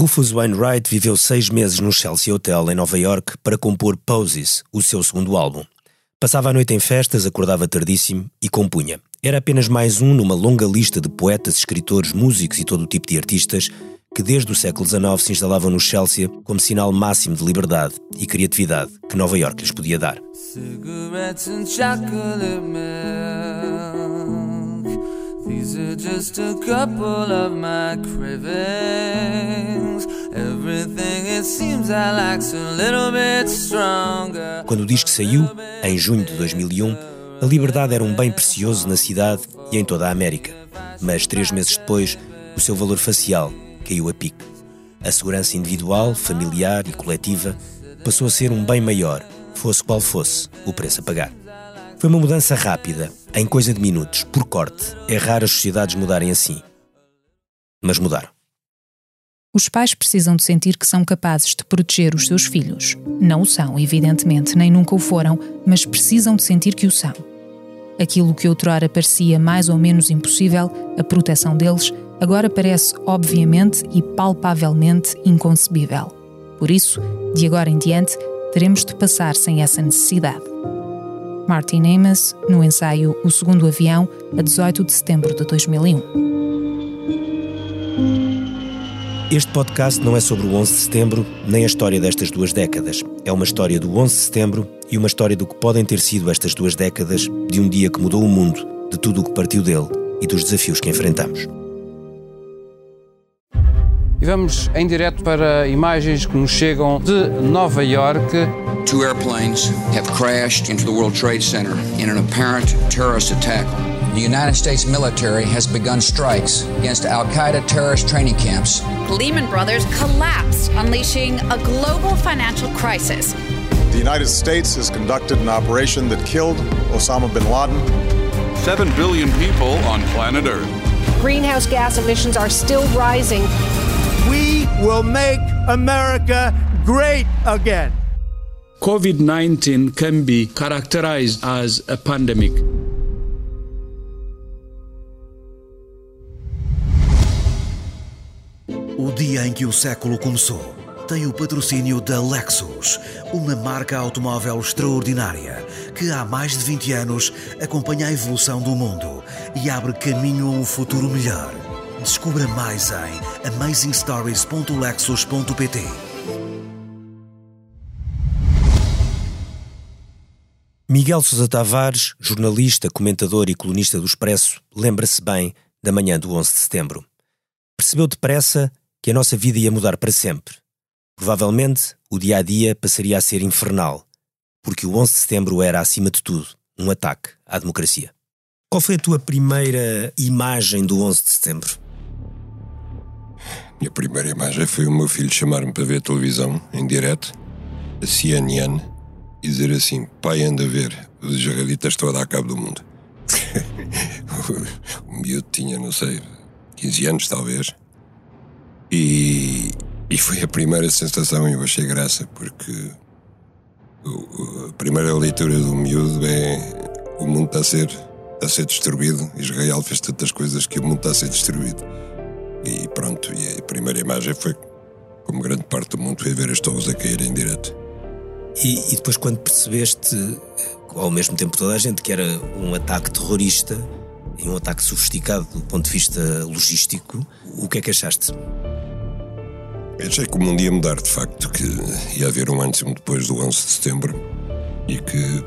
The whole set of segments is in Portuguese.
Rufus Wainwright viveu seis meses no Chelsea Hotel, em Nova York, para compor Poses, o seu segundo álbum. Passava a noite em festas, acordava tardíssimo e compunha. Era apenas mais um numa longa lista de poetas, escritores, músicos e todo o tipo de artistas que desde o século XIX se instalavam no Chelsea como sinal máximo de liberdade e criatividade que Nova York lhes podia dar. These are just a couple of my cravings. Everything it seems I a little bit stronger. Quando o disco saiu, em junho de 2001, a liberdade era um bem precioso na cidade e em toda a América. Mas três meses depois, o seu valor facial caiu a pique. A segurança individual, familiar e coletiva passou a ser um bem maior, fosse qual fosse o preço a pagar. Foi uma mudança rápida, em coisa de minutos, por corte. É raro as sociedades mudarem assim. Mas mudaram. Os pais precisam de sentir que são capazes de proteger os seus filhos. Não o são, evidentemente, nem nunca o foram, mas precisam de sentir que o são. Aquilo que outrora parecia mais ou menos impossível, a proteção deles, agora parece obviamente e palpavelmente inconcebível. Por isso, de agora em diante, teremos de passar sem essa necessidade. Martin Amis, no ensaio O Segundo Avião, a 18 de setembro de 2001. Este podcast não é sobre o 11 de setembro, nem a história destas duas décadas. É uma história do 11 de setembro e uma história do que podem ter sido estas duas décadas, de um dia que mudou o mundo, de tudo o que partiu dele e dos desafios que enfrentamos. E vamos em direto para imagens que nos chegam de Nova York. Two airplanes have crashed into the World Trade Center in an apparent terrorist attack. The United States military has begun strikes against Al Qaeda terrorist training camps. Lehman Brothers collapsed, unleashing a global financial crisis. The United States has conducted an operation that killed Osama bin Laden. Seven billion people on planet Earth. Greenhouse gas emissions are still rising. We will make America great again. COVID 19 can be characterized as a pandemic. O dia em que o século começou tem o patrocínio da Lexus, uma marca automóvel extraordinária que há mais de 20 anos acompanha a evolução do mundo e abre caminho a um futuro melhor. Descubra mais em amazingstories.lexus.pt. Miguel Sousa Tavares, jornalista, comentador e colunista do Expresso, lembra-se bem da manhã do 11 de setembro. Percebeu depressa que a nossa vida ia mudar para sempre. Provavelmente, o dia a dia passaria a ser infernal, porque o 11 de setembro era, acima de tudo, um ataque à democracia. Qual foi a tua primeira imagem do 11 de setembro? Minha primeira imagem foi o meu filho chamar-me para ver televisão, em direto, a CNN, e dizer assim: pai, anda a ver, os israelitas estão a dar cabo do mundo. o miúdo tinha, não sei, 15 anos talvez. E, e foi a primeira sensação, e eu achei graça, porque a primeira leitura do miúdo é: o mundo está a ser, está a ser destruído. Israel fez tantas coisas que o mundo está a ser destruído. E pronto, e a primeira imagem foi, como grande parte do mundo, foi ver as torres a cair em direto. E, e, depois, quando percebeste, ao mesmo tempo toda a gente, que era um ataque terrorista e um ataque sofisticado do ponto de vista logístico, o que é que achaste? Achei que o mundo ia mudar, de facto, que ia haver um antes e um depois do 11 de setembro e que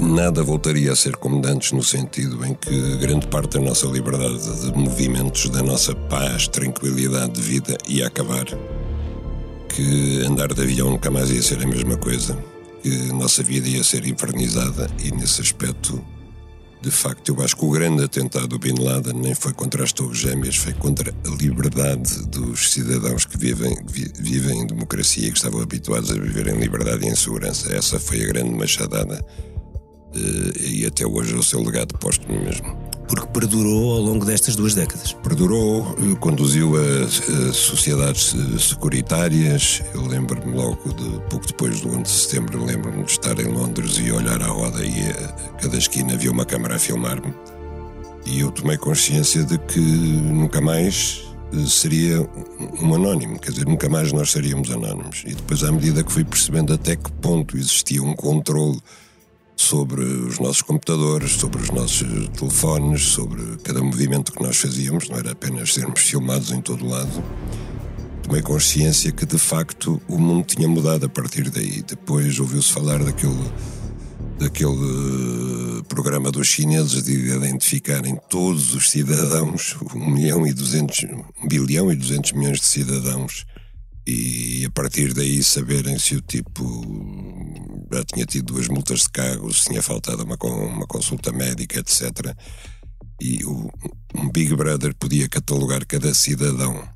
nada voltaria a ser como antes, no sentido em que grande parte da nossa liberdade de movimentos, da nossa paz, tranquilidade de vida ia acabar. Que andar de avião nunca mais ia ser a mesma coisa. Que a nossa vida ia ser infernizada e, nesse aspecto, de facto, eu acho que o grande atentado do Bin Laden nem foi contra as Torres Gêmeas, foi contra a liberdade dos cidadãos que vivem, vi, vivem em democracia e que estavam habituados a viver em liberdade e em segurança. Essa foi a grande machadada eh, e até hoje é o seu legado posto-me mesmo. Porque perdurou ao longo destas duas décadas. Perdurou, eh, conduziu a, a sociedades eh, securitárias. Eu lembro-me logo de pouco depois do 11 de setembro, lembro-me de estar em Londres e olhar à roda e a cada esquina havia uma câmara a filmar-me. E eu tomei consciência de que nunca mais seria um anónimo, quer dizer, nunca mais nós seríamos anónimos. E depois, à medida que fui percebendo até que ponto existia um controle sobre os nossos computadores, sobre os nossos telefones, sobre cada movimento que nós fazíamos, não era apenas sermos filmados em todo lado. Tomei consciência que de facto o mundo tinha mudado a partir daí. Depois ouviu-se falar daquele daquele programa dos chineses de identificarem todos os cidadãos, um milhão e duzentos, um bilhão e duzentos milhões de cidadãos, e a partir daí saberem se o tipo já tinha tido duas multas de cargo, se tinha faltado uma, uma consulta médica, etc. E o, um Big Brother podia catalogar cada cidadão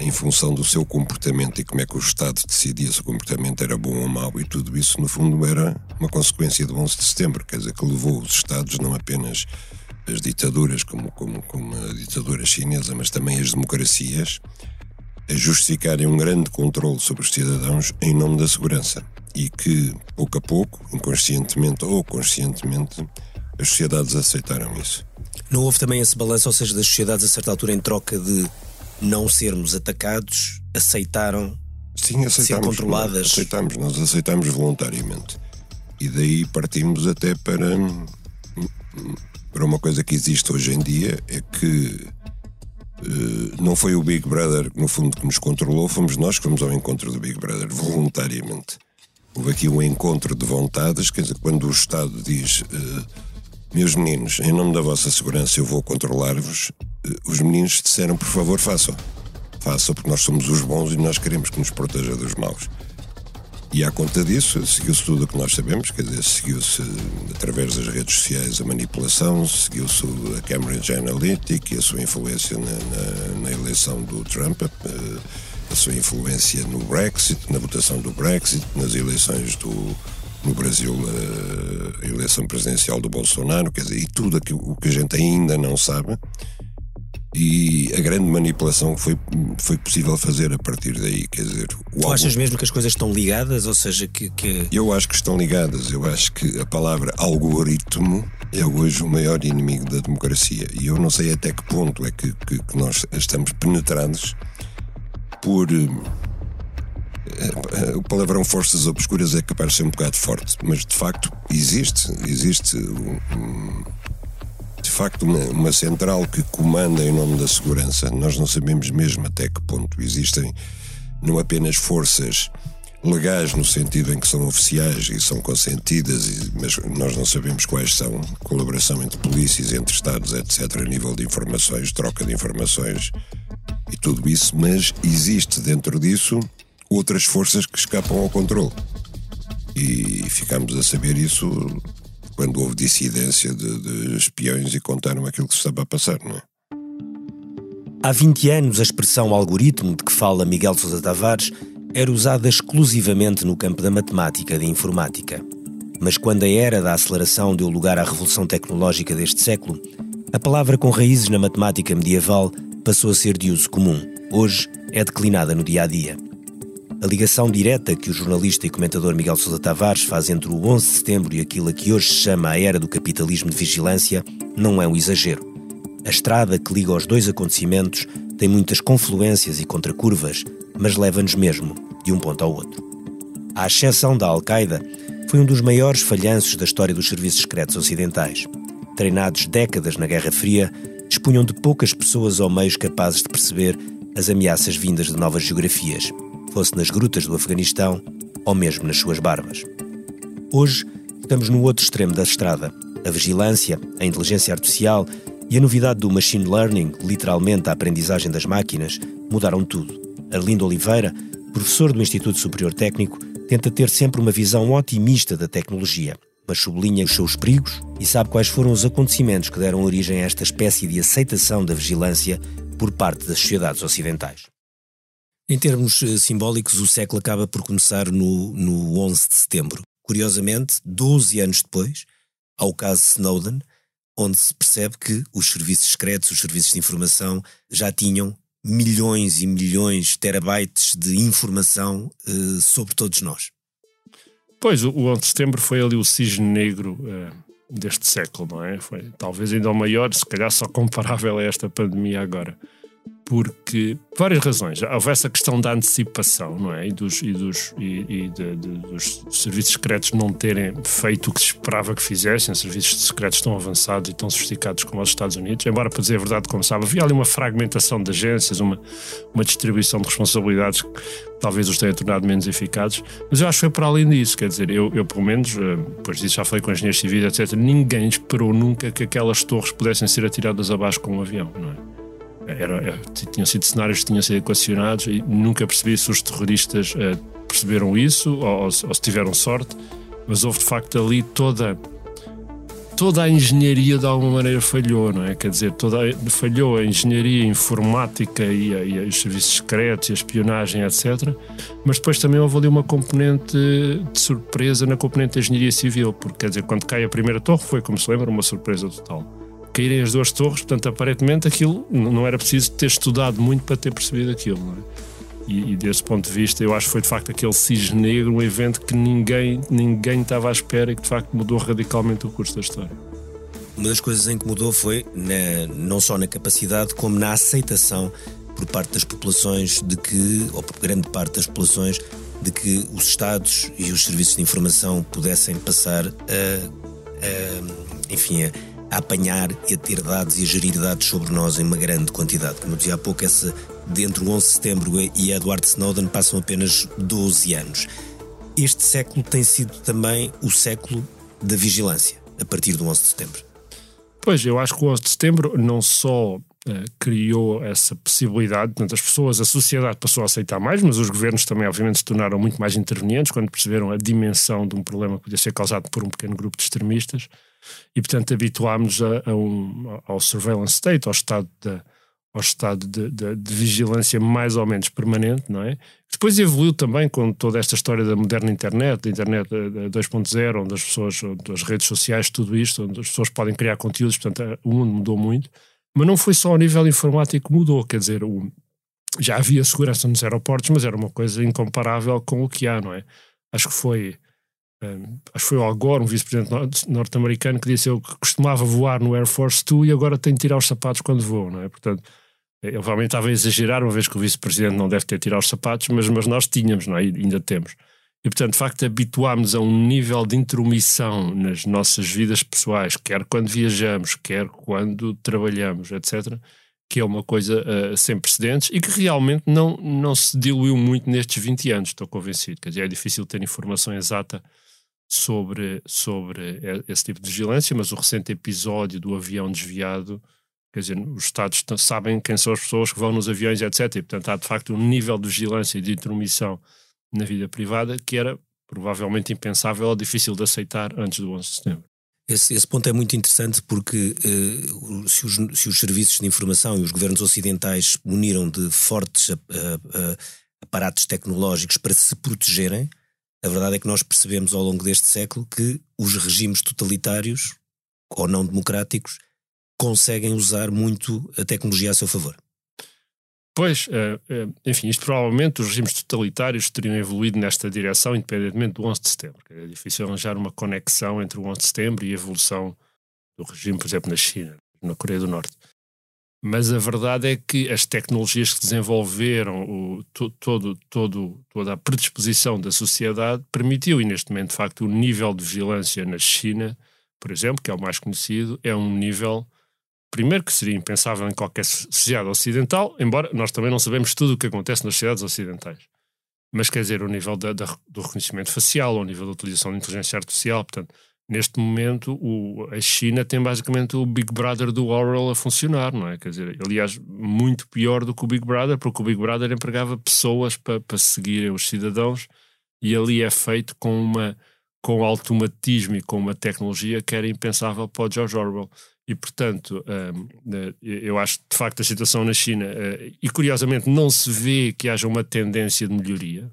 em função do seu comportamento e como é que o Estado decidia se o comportamento era bom ou mau, e tudo isso, no fundo, era uma consequência do 11 de setembro, quer dizer, que levou os Estados, não apenas as ditaduras, como, como, como a ditadura chinesa, mas também as democracias, a justificarem um grande controle sobre os cidadãos em nome da segurança. E que, pouco a pouco, inconscientemente ou conscientemente, as sociedades aceitaram isso. Não houve também esse balanço, ou seja, das sociedades a certa altura, em troca de não sermos atacados, aceitaram Sim, aceitamos, ser controladas? Aceitamos, nós aceitamos voluntariamente. E daí partimos até para, para uma coisa que existe hoje em dia, é que não foi o Big Brother, no fundo, que nos controlou, fomos nós que fomos ao encontro do Big Brother, voluntariamente. Houve aqui um encontro de vontades, quer dizer, quando o Estado diz uh, meus meninos, em nome da vossa segurança eu vou controlar-vos, os meninos disseram, por favor, façam. Façam, porque nós somos os bons e nós queremos que nos proteja dos maus. E à conta disso, seguiu-se tudo o que nós sabemos, quer dizer, seguiu-se através das redes sociais a manipulação, seguiu-se a Cambridge Analytica e a sua influência na, na, na, eleição do Trump, a, a sua influência no Brexit, na votação do Brexit, nas eleições do, no Brasil a eleição presidencial do Bolsonaro, quer dizer, e tudo aquilo, que a gente ainda não sabe e a grande manipulação que foi, foi possível fazer a partir daí. Quer dizer, tu álbum... achas mesmo que as coisas estão ligadas? Ou seja, que, que. Eu acho que estão ligadas. Eu acho que a palavra algoritmo é hoje o maior inimigo da democracia. E eu não sei até que ponto é que, que, que nós estamos penetrados por. Eh, o palavrão forças obscuras é capaz de ser um bocado forte, mas de facto existe, existe um, facto uma, uma, central que comanda em nome da segurança. Nós não sabemos mesmo até que ponto existem não apenas forças legais no sentido em que são oficiais e são consentidas, mas nós não sabemos quais são, colaboração entre polícias, entre Estados, etc., a nível de informações, troca de informações e tudo isso, mas existe dentro disso outras forças que escapam ao controle. E ficamos a saber isso quando houve dissidência de, de espiões e contaram aquilo que se estava a passar, não é? Há 20 anos, a expressão algoritmo de que fala Miguel Sousa Tavares era usada exclusivamente no campo da matemática e informática. Mas quando a era da aceleração deu lugar à revolução tecnológica deste século, a palavra com raízes na matemática medieval passou a ser de uso comum. Hoje é declinada no dia a dia. A ligação direta que o jornalista e comentador Miguel Sousa Tavares faz entre o 11 de setembro e aquilo a que hoje se chama a era do capitalismo de vigilância não é um exagero. A estrada que liga os dois acontecimentos tem muitas confluências e contracurvas, mas leva-nos mesmo de um ponto ao outro. A exceção da Al-Qaeda, foi um dos maiores falhanços da história dos serviços secretos ocidentais. Treinados décadas na Guerra Fria, dispunham de poucas pessoas ou meios capazes de perceber as ameaças vindas de novas geografias fosse nas grutas do Afeganistão ou mesmo nas suas barbas. Hoje, estamos no outro extremo da estrada. A vigilância, a inteligência artificial e a novidade do machine learning, literalmente a aprendizagem das máquinas, mudaram tudo. Arlindo Oliveira, professor do Instituto Superior Técnico, tenta ter sempre uma visão otimista da tecnologia, mas sublinha os seus perigos e sabe quais foram os acontecimentos que deram origem a esta espécie de aceitação da vigilância por parte das sociedades ocidentais. Em termos eh, simbólicos, o século acaba por começar no, no 11 de setembro. Curiosamente, 12 anos depois, há o caso Snowden, onde se percebe que os serviços secretos, os serviços de informação, já tinham milhões e milhões, terabytes de informação uh, sobre todos nós. Pois, o 11 de setembro foi ali o cisne negro uh, deste século, não é? Foi talvez ainda o maior, se calhar só comparável a esta pandemia agora. Porque várias razões. Houve essa questão da antecipação, não é? E dos, e dos, e, e de, de, dos serviços secretos não terem feito o que se esperava que fizessem, serviços secretos tão avançados e tão sofisticados como os Estados Unidos. Embora, para dizer a verdade, como sabe, havia ali uma fragmentação de agências, uma, uma distribuição de responsabilidades que talvez os tenha tornado menos eficazes. Mas eu acho que foi para além disso, quer dizer, eu, eu pelo menos, eh, depois disso já falei com engenheiros civis, etc., ninguém esperou nunca que aquelas torres pudessem ser atiradas abaixo com um avião, não é? Era, tinham sido cenários que tinham sido equacionados e nunca percebi se os terroristas uh, perceberam isso ou, ou, se tiveram sorte, mas houve de facto ali toda toda a engenharia de alguma maneira falhou, não é? Quer dizer, toda a, falhou a engenharia informática e, a, e, os serviços secretos e a espionagem, etc. Mas depois também houve ali uma componente de surpresa na componente da engenharia civil, porque quer dizer, quando cai a primeira torre foi, como se lembra, uma surpresa total caírem as duas torres, portanto, aparentemente aquilo não era preciso ter estudado muito para ter percebido aquilo, é? E, e, desse ponto de vista, eu acho que foi de facto aquele cisne negro, um evento que ninguém, ninguém estava à espera e que de facto mudou radicalmente o curso da história. Uma das coisas em que mudou foi na, não só na capacidade, como na aceitação por parte das populações de que, ou por grande parte das populações, de que os Estados e os serviços de informação pudessem passar a, a enfim, a a apanhar e a ter dados e a gerir dados sobre nós em uma grande quantidade. Como eu dizia há pouco, essa, entre o 11 de setembro e Edward Snowden passam apenas 12 anos. Este século tem sido também o século da vigilância, a partir do 11 de setembro. Pois, eu acho que o 11 de setembro não só Uh, criou essa possibilidade, portanto, as pessoas, a sociedade passou a aceitar mais, mas os governos também, obviamente, se tornaram muito mais intervenientes quando perceberam a dimensão de um problema que podia ser causado por um pequeno grupo de extremistas e, portanto, habituámos a, a um, ao surveillance state, ao estado, de, ao estado de, de, de, vigilância mais ou menos permanente, não é? Depois evoluiu também com toda esta história da moderna internet, da internet 2.0, onde as pessoas, onde as redes sociais, tudo isto, onde as pessoas podem criar conteúdos, portanto, o mundo mudou muito. Mas não foi só ao nível informático que mudou, quer dizer, o, já havia segurança nos aeroportos, mas era uma coisa incomparável com o que há, não é? Acho que foi um, acho que foi o Al Gore, um vice-presidente norte-americano, que disse eu que costumava voar no Air Force Two e agora tenho de tirar os sapatos quando vou, não é? Portanto, ele realmente estava a exagerar, uma vez que o vice-presidente não deve ter tirado os sapatos, mas, mas nós tínhamos, não é? E ainda temos. E, portanto, de facto, habituámos a um nível de intromissão nas nossas vidas pessoais, quer quando viajamos, quer quando trabalhamos, etc., que é uma coisa uh, sem precedentes e que realmente não, não se diluiu muito nestes 20 anos, estou convencido. Quer dizer, é difícil ter informação exata sobre, sobre esse tipo de vigilância, mas o recente episódio do avião desviado, quer dizer, os Estados sabem quem são as pessoas que vão nos aviões, etc. E, portanto, há de facto um nível de vigilância e de intromissão na vida privada que era provavelmente impensável ou difícil de aceitar antes do 11 de setembro. Esse, esse ponto é muito interessante porque uh, se, os, se, os, serviços de informação e os governos ocidentais muniram de fortes uh, uh, aparatos tecnológicos para se protegerem, a verdade é que nós percebemos ao longo deste século que os regimes totalitários ou não democráticos conseguem usar muito a tecnologia a seu favor. Pois, eh, eh, enfim, isto provavelmente os regimes totalitários teriam evoluído nesta direção independentemente do 11 de setembro. É difícil arranjar uma conexão entre o 11 de setembro e a evolução do regime, por exemplo, na China, na Coreia do Norte. Mas a verdade é que as tecnologias que desenvolveram, o, todo, todo, toda a predisposição da sociedade permitiu, e neste momento, de facto, o nível de vigilância na China, por exemplo, que é o mais conhecido, é um nível, primeiro, que seria impensável em qualquer sociedade ocidental, embora nós também não sabemos tudo o que acontece nas sociedades ocidentais. Mas quer dizer, o nível da, da, do reconhecimento facial, o nível da utilização de inteligência artificial, portanto, neste momento o, a China tem basicamente o Big Brother do Orwell a funcionar, não é? Quer dizer, aliás, muito pior do que o Big Brother, porque o Big Brother empregava pessoas para, para seguirem os cidadãos e ali é feito com uma com automatismo e com uma tecnologia que era impensável para o George Orwell. E, portanto, hum, eh, eu acho de facto, a situação na China, eh, e curiosamente não se vê que haja uma tendência de melhoria,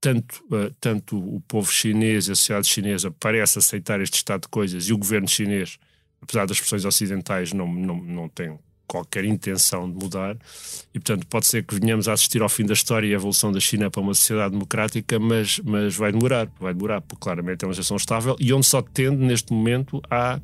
tanto, uh, tanto o povo chinês e a sociedade chinesa parece aceitar este estado de coisas e o governo chinês, apesar das pressões ocidentais, não, não, não tem qualquer intenção de mudar. E, portanto, pode ser que venhamos a assistir ao fim da história e a evolução da China para uma sociedade democrática, mas, mas vai demorar, vai demorar, porque claramente é uma situação estável e onde só tende, neste momento, a,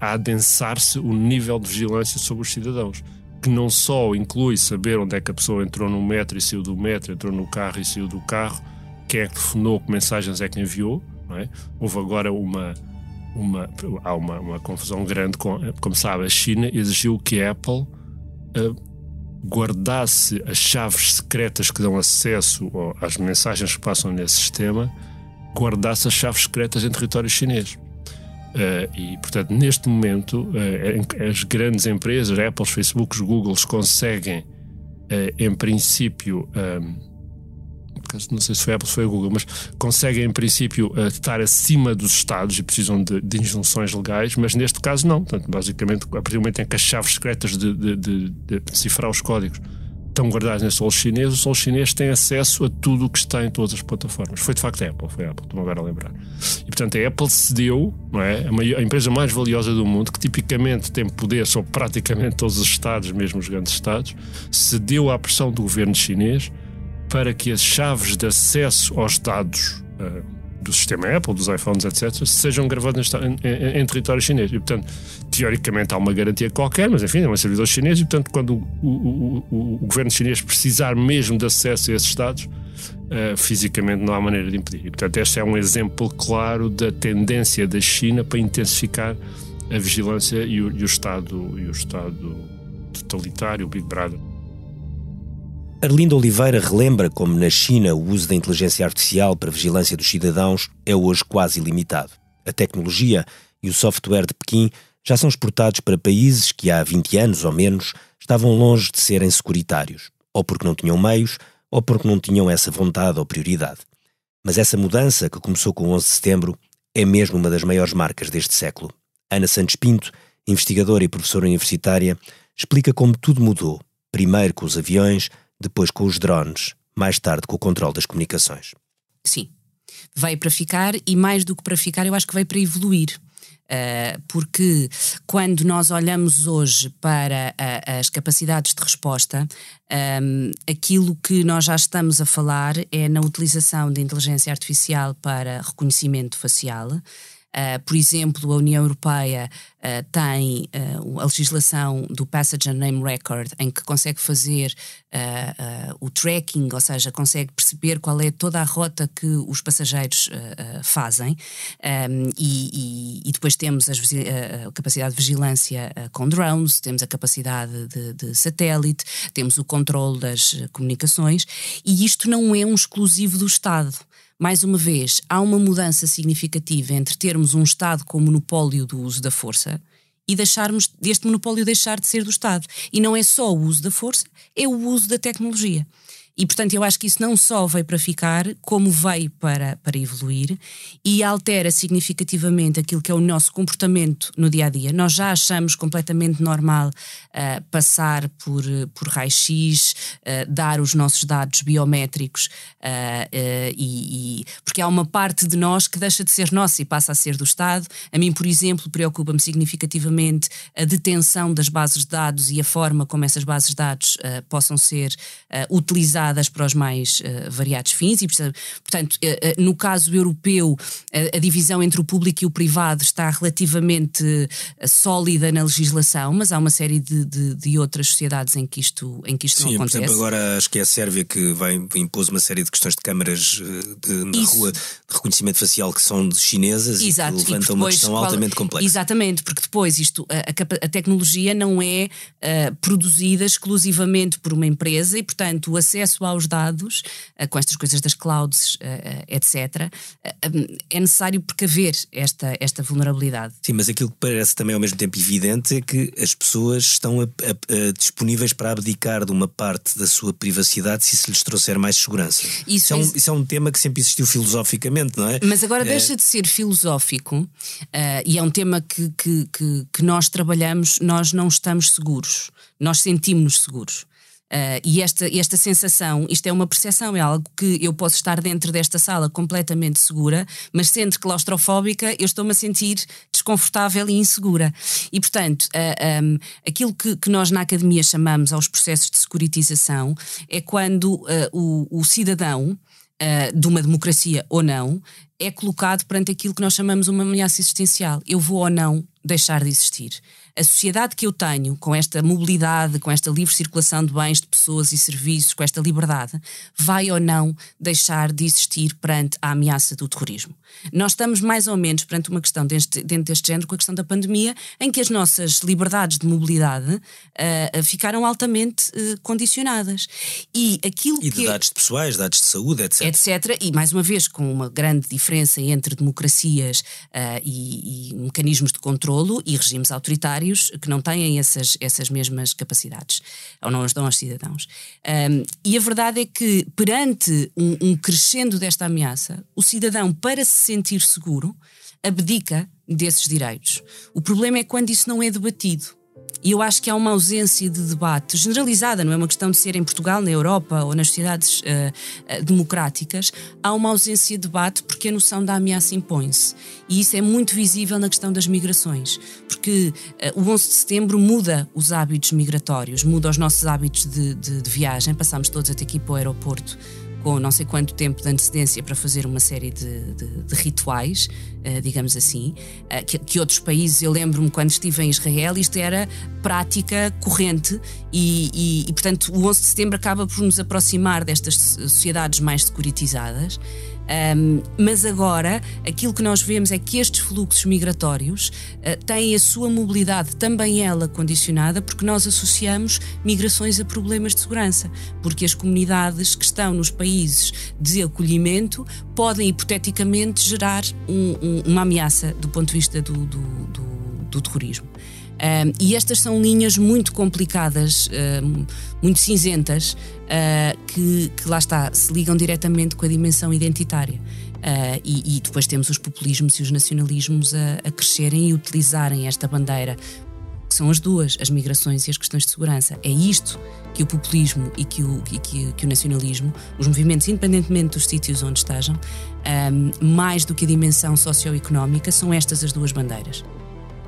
a adensar-se o nível de vigilância sobre os cidadãos que não só inclui saber onde é que a pessoa entrou no metro e saiu do metro, entrou no carro e saiu do carro, quem é que telefonou, que mensagens é que enviou. É? Houve agora uma, uma, há uma, uma, confusão grande, com, como sabe, a China exigiu que a Apple uh, guardasse as chaves secretas que dão acesso às mensagens que passam nesse sistema, guardasse as chaves secretas em território chinês. Uh, e, portanto, neste momento, uh, as grandes empresas, Apple, Facebook, Google, conseguem, uh, em princípio, não sei se foi Apple, se foi a Google, mas conseguem, em princípio, estar acima dos Estados e precisam de, de, injunções legais, mas neste caso não. Portanto, basicamente, a partir do momento em que as chaves secretas de, de, de decifrar os códigos estão guardados nesse solo chinês, o solo chinês tem acesso a tudo o que está em todas as plataformas. Foi de facto a Apple, foi a Apple, estou agora a lembrar. Portanto a Apple cedeu, não é? A, empresa mais valiosa do mundo, que tipicamente tem poder sobre praticamente todos os Estados, mesmo os grandes Estados, cedeu à pressão do governo chinês para que as chaves de acesso aos dados. Uh, do sistema Apple, dos iPhones, etc., sejam gravados em, em, em, território chinês. E, portanto, teoricamente há uma garantia qualquer, mas enfim, é um servidor chinês e, portanto, quando o, o, o, o governo chinês precisar mesmo de acesso a esses dados, uh, fisicamente não há maneira de impedir. E, portanto, este é um exemplo claro da tendência da China para intensificar a vigilância e o, e o Estado e o Estado totalitário, o Big Brother. Arlinda Oliveira relembra como na China o uso da inteligência artificial para vigilância dos cidadãos é hoje quase ilimitado. A tecnologia e o software de Pequim já são exportados para países que há 20 anos ou menos estavam longe de serem securitários, ou porque não tinham meios, ou porque não tinham essa vontade ou prioridade. Mas essa mudança, que começou com o 11 de setembro, é mesmo uma das maiores marcas deste século. Ana Santos Pinto, investigadora e professora universitária, explica como tudo mudou, primeiro com os aviões, depois com os drones, mais tarde com o controle das comunicações. Sim, veio para ficar e mais do que para ficar, eu acho que veio para evoluir. Uh, porque quando nós olhamos hoje para uh, as capacidades de resposta, um, aquilo que nós já estamos a falar é na utilização de inteligência artificial para reconhecimento facial. Uh, por exemplo, a União Europeia uh, tem uh, a legislação do Passenger Name Record, em que consegue fazer o tracking, ou seja, consegue perceber qual é toda a rota que os passageiros fazem, um, e, e, e, depois temos as, a capacidade de vigilância com drones, temos a capacidade de, de satélite, temos o controle das comunicações, e isto não é um exclusivo do Estado mais uma vez, há uma mudança significativa entre termos um Estado com monopólio do uso da força e deixarmos deste monopólio deixar de ser do Estado. E não é só o uso da força, é o uso da tecnologia. E, portanto, eu acho que isso não só veio para ficar, como veio para, para evoluir e altera significativamente aquilo que é o nosso comportamento no dia a dia. Nós já achamos completamente normal uh, passar por, por raio-x, uh, dar os nossos dados biométricos, uh, e, e, porque há uma parte de nós que deixa de ser nossa e passa a ser do Estado. A mim, por exemplo, preocupa-me significativamente a detenção das bases de dados e a forma como essas bases de dados possam ser utilizadas para os mais uh, variados fins e, portanto, uh, no caso europeu, a divisão entre o público e o privado está relativamente sólida na legislação, mas há uma série de, de, de, outras sociedades em que isto, em que isto Sim, não acontece. Sim, por exemplo, agora acho que é a Sérvia que vai impôs uma série de questões de câmaras de, na Isso. rua de reconhecimento facial que são chinesas Exato. e que levantam uma questão qual, altamente complexa. Exatamente, porque depois isto, a, a, a tecnologia não é uh, produzida exclusivamente por uma empresa e, portanto, o acesso acesso aos dados, uh, com estas coisas das clouds, uh, etc., é necessário precaver esta, esta vulnerabilidade. Sim, mas aquilo que parece também ao mesmo tempo evidente é que as pessoas estão a, a, a, disponíveis para abdicar de uma parte da sua privacidade se isso lhes trouxer mais segurança. Isso, isso, é, um, isso é um tema que sempre existiu filosoficamente, não é? Mas agora é... deixa de ser filosófico uh, e é um tema que, que, que, que nós trabalhamos, nós não estamos seguros, nós sentimos-nos seguros. Uh, e esta, esta sensação, isto é uma percepção, é algo que eu posso estar dentro desta sala completamente segura, mas sendo claustrofóbica, eu estou-me a sentir desconfortável e insegura. E, portanto, uh, ah, um, aquilo que, que, nós na academia chamamos aos processos de securitização é quando uh, o, o cidadão de uma democracia ou não, é colocado perante aquilo que nós chamamos uma ameaça existencial. Eu vou ou não deixar de existir a sociedade que eu tenho, com esta mobilidade, com esta livre circulação de bens, de pessoas e serviços, com esta liberdade, vai ou não deixar de existir perante a ameaça do terrorismo? Nós estamos mais ou menos perante uma questão deste, dentro deste género com a questão da pandemia, em que as nossas liberdades de mobilidade uh, ficaram altamente uh, condicionadas. E aquilo e de que. dados pessoais, dados de saúde, etc. Etc. E mais uma vez, com uma grande diferença entre democracias uh, e, e mecanismos de controlo e regimes autoritários que não têm essas, essas mesmas capacidades, ou não as dão aos cidadãos. Um, e a verdade é que, perante um, um crescendo desta ameaça, o cidadão, para se sentir seguro, abdica desses direitos. O problema é quando isso não é debatido. E eu acho que há uma ausência de debate generalizada, não é uma questão de ser em Portugal, na Europa ou nas sociedades uh, democráticas. Há uma ausência de debate porque a noção da ameaça impõe-se. E isso é muito visível na questão das migrações, porque uh, o 11 de setembro muda os hábitos migratórios, muda os nossos hábitos de, de, de viagem. Passamos todos até aqui para o aeroporto com não sei quanto tempo de antecedência para fazer uma série de, de, de rituais, digamos assim, que, que, outros países, eu lembro-me quando estive em Israel, isto era prática corrente e, e, e, portanto, o 11 de setembro acaba por nos aproximar destas sociedades mais securitizadas. Um, mas agora aquilo que nós vemos é que estes fluxos migratórios uh, têm a sua mobilidade também ela condicionada porque nós associamos migrações a problemas de segurança, porque as comunidades que estão nos países de acolhimento podem hipoteticamente gerar um, um, uma ameaça do ponto de vista do, do, do, do terrorismo. Um, e estas são linhas muito complicadas, um, muito cinzentas, uh, que, que, lá está, se ligam diretamente com a dimensão identitária. Uh, e, e, depois temos os populismos e os nacionalismos a, a, crescerem e utilizarem esta bandeira, são as duas, as migrações e as questões de segurança. É isto que o populismo e que o, que, que, que o nacionalismo, os movimentos, independentemente dos sítios onde estejam, um, mais do que a dimensão socioeconómica, são estas as duas bandeiras.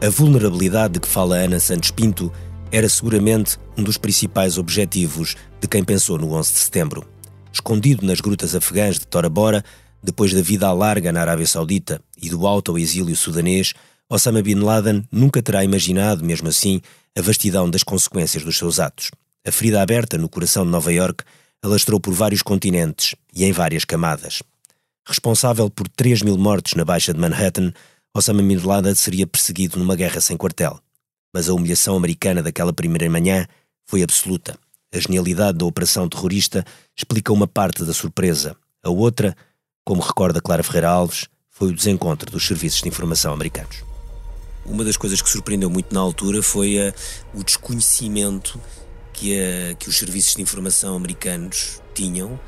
A vulnerabilidade de que fala Ana Santos Pinto era seguramente um dos principais objetivos de quem pensou no 11 de setembro. Escondido nas grutas afegãs de Tora Bora, depois da vida à larga na Arábia Saudita e do alto exílio sudanês, Osama Bin Laden nunca terá imaginado, mesmo assim, a vastidão das consequências dos seus atos. A ferida aberta no coração de Nova York alastrou por vários continentes e em várias camadas. Responsável por 3 mil mortos na Baixa de Manhattan, Osama Bin Laden seria perseguido numa guerra sem quartel. Mas a humilhação americana daquela primeira manhã foi absoluta. A genialidade da operação terrorista explica uma parte da surpresa. A outra, como recorda Clara Ferreira Alves, foi o desencontro dos serviços de informação americanos. Uma das coisas que surpreendeu muito na altura foi a, o desconhecimento que, a, que os serviços de informação americanos tinham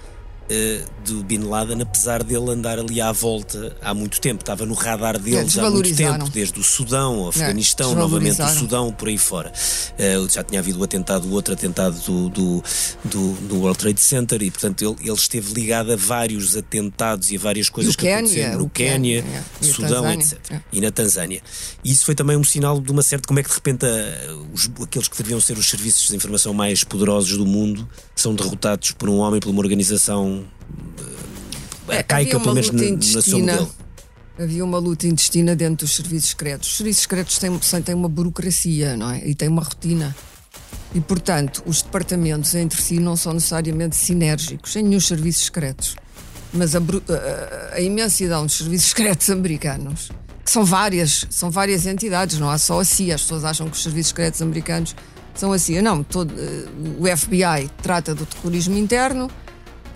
uh, do Bin Laden, apesar dele andar ali à volta há muito tempo. Estava no radar deles há muito tempo, desde o Sudão, o Afeganistão, é, novamente o Sudão, por aí fora. Uh, já tinha havido o atentado, o outro atentado do, do, do, do World Trade Center e, portanto, ele, ele, esteve ligado a vários atentados e a várias coisas que aconteceram no Quénia, Sudão, etc. É. E na Tanzânia. E isso foi também um sinal de uma certa. Como é que de repente a, os, aqueles que deviam ser os serviços de informação mais poderosos do mundo são derrotados por um homem, por uma organização é, arcaica, pelo menos na, sua modelo. Havia uma luta intestina dentro dos serviços secretos. Os serviços secretos têm, têm uma burocracia, não é? E têm uma rotina. E, portanto, os departamentos entre si não são necessariamente sinérgicos em nenhum serviços secretos. Mas a, a, a, imensidão dos serviços secretos americanos, que são várias, são várias entidades, não há só a CIA. As pessoas acham que os serviços secretos americanos são a CIA. Não, todo, o FBI trata do terrorismo interno,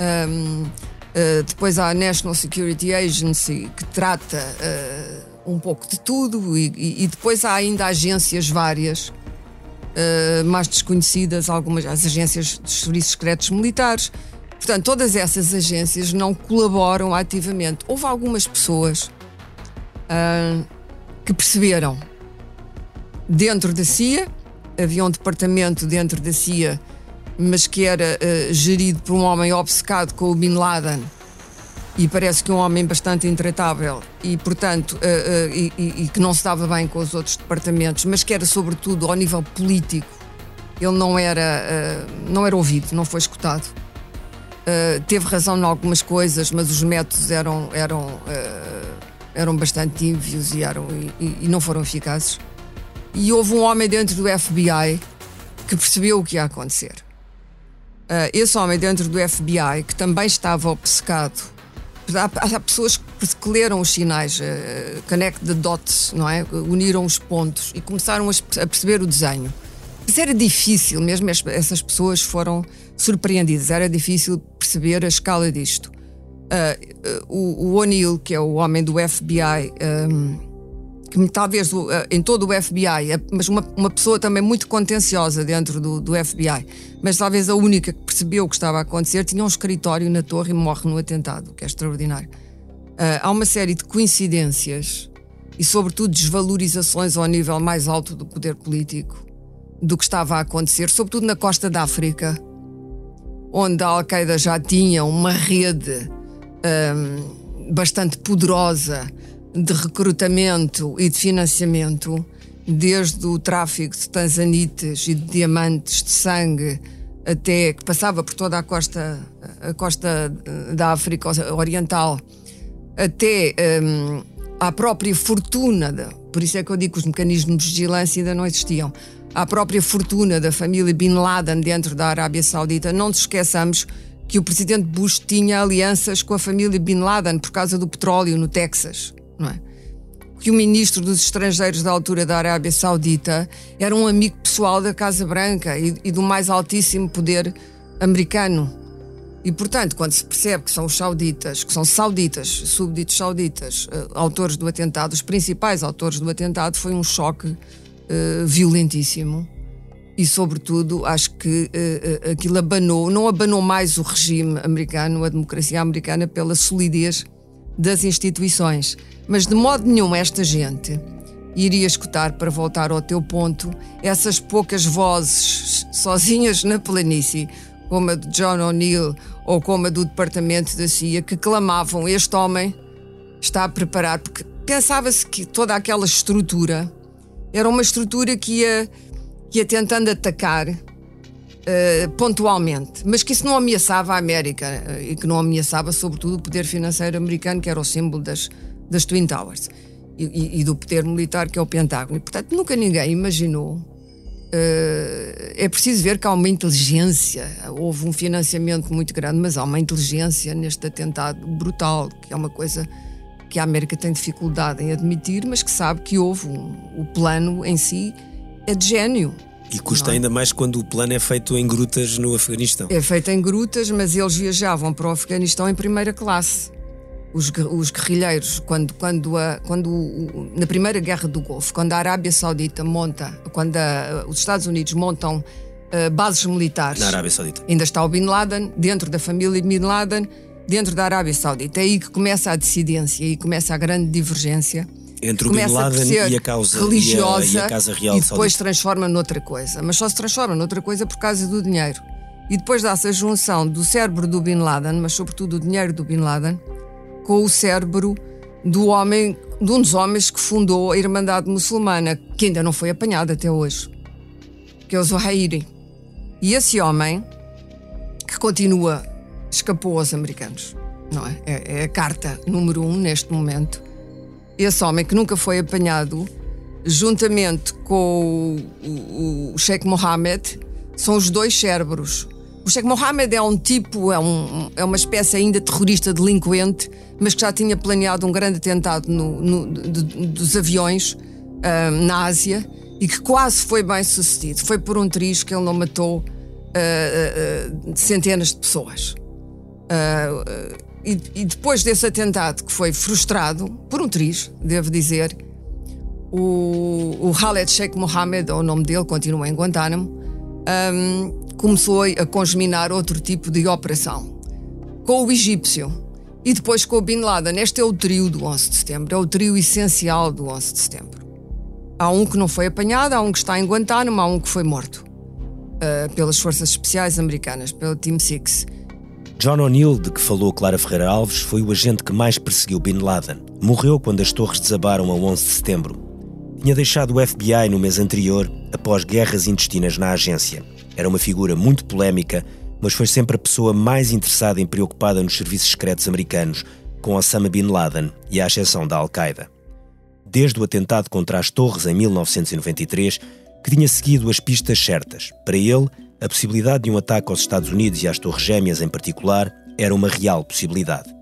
um, uh, eh, depois há a National Security Agency, que trata uh, um pouco de tudo, e, e, depois há ainda agências várias, uh, mais desconhecidas, algumas as agências dos serviços secretos militares. Portanto, todas essas agências não colaboram ativamente. Houve algumas pessoas que perceberam dentro da CIA, havia um departamento dentro da CIA mas que era uh, gerido por um homem obcecado com o Bin Laden e parece que um homem bastante intratável e, portanto, uh, uh, e, e, que não se dava bem com os outros departamentos, mas que era sobretudo ao nível político. Ele não era, não era ouvido, não foi escutado. Uh, teve razão em algumas coisas, mas os métodos eram, eram, uh, eram bastante ímpios e, eram, e, e, não foram eficazes. E houve um homem dentro do FBI que percebeu o que ia acontecer. Uh, esse homem dentro do FBI, que também estava obcecado, há, há pessoas que leram os sinais, connect the dots, não é? Uniram os pontos e começaram a, perceber o desenho. Mas era difícil, mesmo essas pessoas foram surpreendidas, era difícil perceber a escala disto. Uh, uh, o, o O'Neill, que é o homem do FBI, um, que talvez uh, em todo o FBI, é, mas uma, uma pessoa também muito contenciosa dentro do, do, FBI, mas talvez a única que percebeu o que estava a acontecer, tinha um escritório na torre e morre no atentado, que é extraordinário. há uma série de coincidências e, sobretudo, desvalorizações ao nível mais alto do poder político do que estava a acontecer, sobretudo na costa da África, onde a Al-Qaeda já tinha uma rede um, bastante poderosa de recrutamento e de financiamento, desde o tráfico de tanzanites e de diamantes de sangue até que passava por toda a costa, a costa da África Oriental, até um, à própria fortuna, de, por isso é que eu digo que os mecanismos de vigilância ainda não existiam, à própria fortuna da família Bin Laden dentro da Arábia Saudita. Não nos esqueçamos que o presidente Bush tinha alianças com a família Bin Laden por causa do petróleo no Texas, não é? Que o ministro dos Estrangeiros da altura da Arábia Saudita era um amigo pessoal da Casa Branca e, e do mais altíssimo poder americano. E, portanto, quando se percebe que são os sauditas, que são sauditas, súbditos sauditas, uh, autores do atentado, os principais autores do atentado, foi um choque uh, violentíssimo e, sobretudo, acho que uh, aquilo abanou, não abanou mais o regime americano, a democracia americana, pela solidez das instituições. Mas, de modo nenhum, esta gente iria escutar, para voltar ao teu ponto, essas poucas vozes sozinhas na planície, como a de John O'Neill ou como a do departamento da CIA, que clamavam: Este homem está a preparar, porque pensava-se que toda aquela estrutura era uma estrutura que ia, que ia tentando atacar uh, pontualmente, mas que isso não ameaçava a América uh, e que não ameaçava, sobretudo, o poder financeiro americano, que era o símbolo das, das Twin Towers e, e, e do poder militar, que é o Pentágono. E, portanto, nunca ninguém imaginou. Uh, é preciso ver que há uma inteligência, houve um financiamento muito grande, mas há uma inteligência neste atentado brutal, que é uma coisa que a América tem dificuldade em admitir, mas que sabe que houve um, o plano em si é de gênio. E custa é? ainda mais quando o plano é feito em grutas no Afeganistão. É feito em grutas, mas eles viajavam para o Afeganistão em primeira classe. Os, os guerrilheiros, quando, quando, a, quando na primeira guerra do Golfo, quando a Arábia Saudita monta, quando a, os Estados Unidos montam uh, bases militares. Na Arábia Saudita. Ainda está o Bin Laden, dentro da família Bin Laden, dentro da Arábia Saudita. É aí que começa a dissidência e começa a grande divergência. Entre o Bin Laden e a causa religiosa e a, e a Casa Real e depois Saudita. transforma noutra coisa. Mas só se transforma noutra coisa por causa do dinheiro. E depois dá-se a junção do cérebro do Bin Laden, mas sobretudo do dinheiro do Bin Laden, com o cérebro do homem, de um dos homens que fundou a Irmandade Muçulmana, que ainda não foi apanhado até hoje, que é o Zuhairi. E esse homem, que continua escapou aos americanos. Não é? é? é a carta número um neste momento. Esse homem que nunca foi apanhado, juntamente com o, o, o Sheikh Mohammed, são os dois cérebros. O Sheikh Mohammed é um tipo, é, um, é uma espécie ainda terrorista delinquente, mas que já tinha planeado um grande atentado no, no, de, dos aviões um, na Ásia e que quase foi bem sucedido. Foi por um triz que ele não matou uh, uh, centenas de pessoas. Uh, e, e, depois desse atentado que foi frustrado por um triz, devo dizer, o, o Khaled Sheikh Mohammed, o nome dele, continua em Guantánamo, um, começou a congeminar outro tipo de operação com o egípcio e depois com o Bin Laden. Este é o trio do 11 de setembro, é o trio essencial do 11 de setembro. Há um que não foi apanhado, há um que está em Guantánamo, há um que foi morto uh, pelas forças especiais americanas, pelo Team Six. John O'Neill, de que falou Clara Ferreira Alves, foi o agente que mais perseguiu Bin Laden. Morreu quando as torres desabaram a 11 de setembro. Tinha deixado o FBI no mês anterior, após guerras intestinas na agência. Era uma figura muito polémica, mas foi sempre a pessoa mais interessada e preocupada nos serviços secretos americanos, com Osama Bin Laden e à exceção da Al-Qaeda. Desde o atentado contra as Torres em 1993, que tinha seguido as pistas certas. Para ele, a possibilidade de um ataque aos Estados Unidos e às Torres Gêmeas em particular era uma real possibilidade.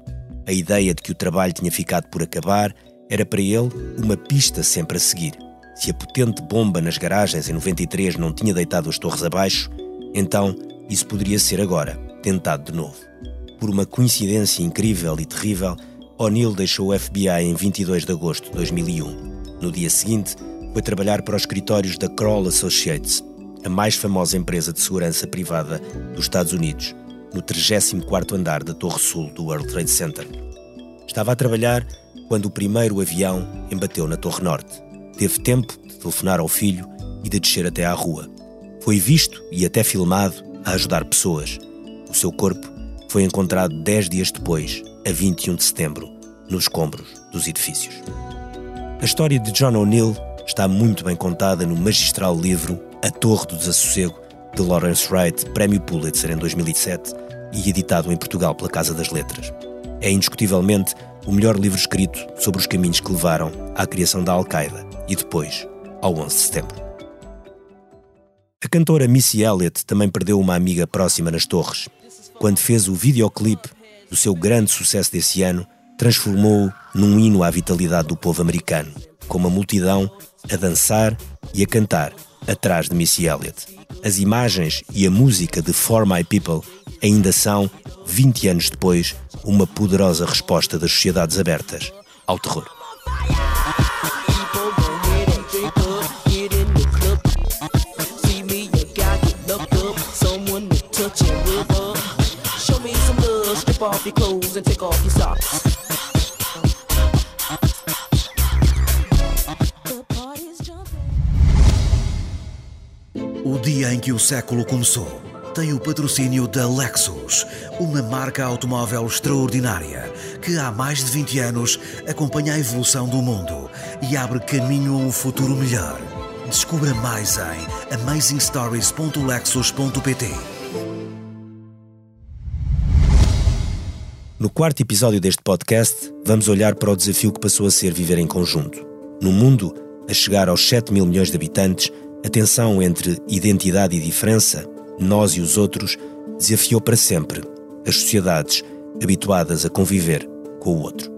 A ideia de que o trabalho tinha ficado por acabar era para ele uma pista sempre a seguir. Se a potente bomba nas garagens em 93 não tinha deitado as torres abaixo, então isso poderia ser agora, tentado de novo. Por uma coincidência incrível e terrível, O'Neill deixou o FBI em 22 de agosto de 2001. No dia seguinte, foi trabalhar para os escritórios da Kroll Associates, a mais famosa empresa de segurança privada dos Estados Unidos, no 34º andar da Torre Sul do World Trade Center. Estava a trabalhar quando o primeiro avião embateu na Torre Norte. Teve tempo de telefonar ao filho e de descer até à rua. Foi visto e até filmado a ajudar pessoas. O seu corpo foi encontrado dez dias depois, a 21 de setembro, nos escombros dos edifícios. A história de John O'Neill está muito bem contada no magistral livro A Torre do Desassossego, de Lawrence Wright, prémio Pulitzer em 2007 e editado em Portugal pela Casa das Letras. É indiscutivelmente o melhor livro escrito sobre os caminhos que levaram à criação da Al-Qaeda e depois ao 11 de setembro. A cantora Missy Elliott também perdeu uma amiga próxima nas Torres. Quando fez o videoclipe do seu grande sucesso desse ano, transformou-o num hino à vitalidade do povo americano, com uma multidão a dançar e a cantar atrás de Missy Elliott. As imagens e a música de For My People ainda são, 20 anos depois, uma poderosa resposta das sociedades abertas ao terror. off your clothes and take off your século começou tem o patrocínio da Lexus, uma marca automóvel extraordinária que há mais de 20 anos acompanha a evolução do mundo e abre caminho a um futuro melhor. Descubra mais em amazingstories.lexus.pt. No quarto episódio deste podcast, vamos olhar para o desafio que passou a ser viver em conjunto. No mundo, a chegar aos 7 mil milhões de habitantes, a tensão entre identidade e diferença, nós e os outros, desafiou para sempre as sociedades habituadas a conviver com o outro.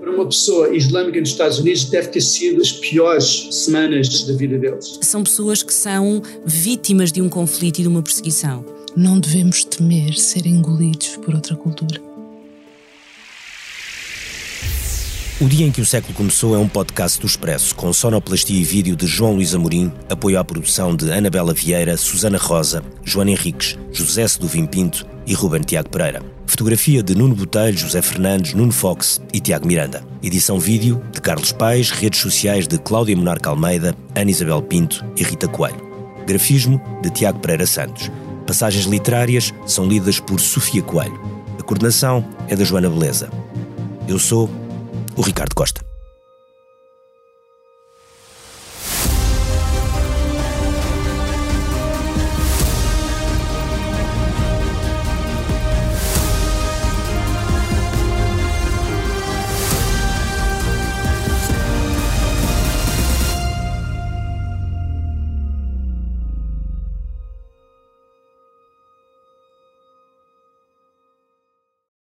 Para uma pessoa islâmica nos Estados Unidos, deve ter sido as piores semanas da vida deles. São pessoas que são vítimas de um conflito e de uma perseguição. Não devemos temer ser engolidos por outra cultura. O Dia em que o Século Começou é um podcast do Expresso, com sonoplastia e vídeo de João Luís Amorim, apoio à produção de Anabela Vieira, Susana Rosa, Joana Henriques, José Seduvim Pinto e Ruben Tiago Pereira. Fotografia de Nuno Botelho, José Fernandes, Nuno Fox e Tiago Miranda. Edição vídeo de Carlos Paes, redes sociais de Cláudia Monarca Almeida, Ana Isabel Pinto e Rita Coelho. Grafismo de Tiago Pereira Santos. Passagens literárias são lidas por Sofia Coelho. A coordenação é da Joana Beleza. Eu sou o Ricardo Costa.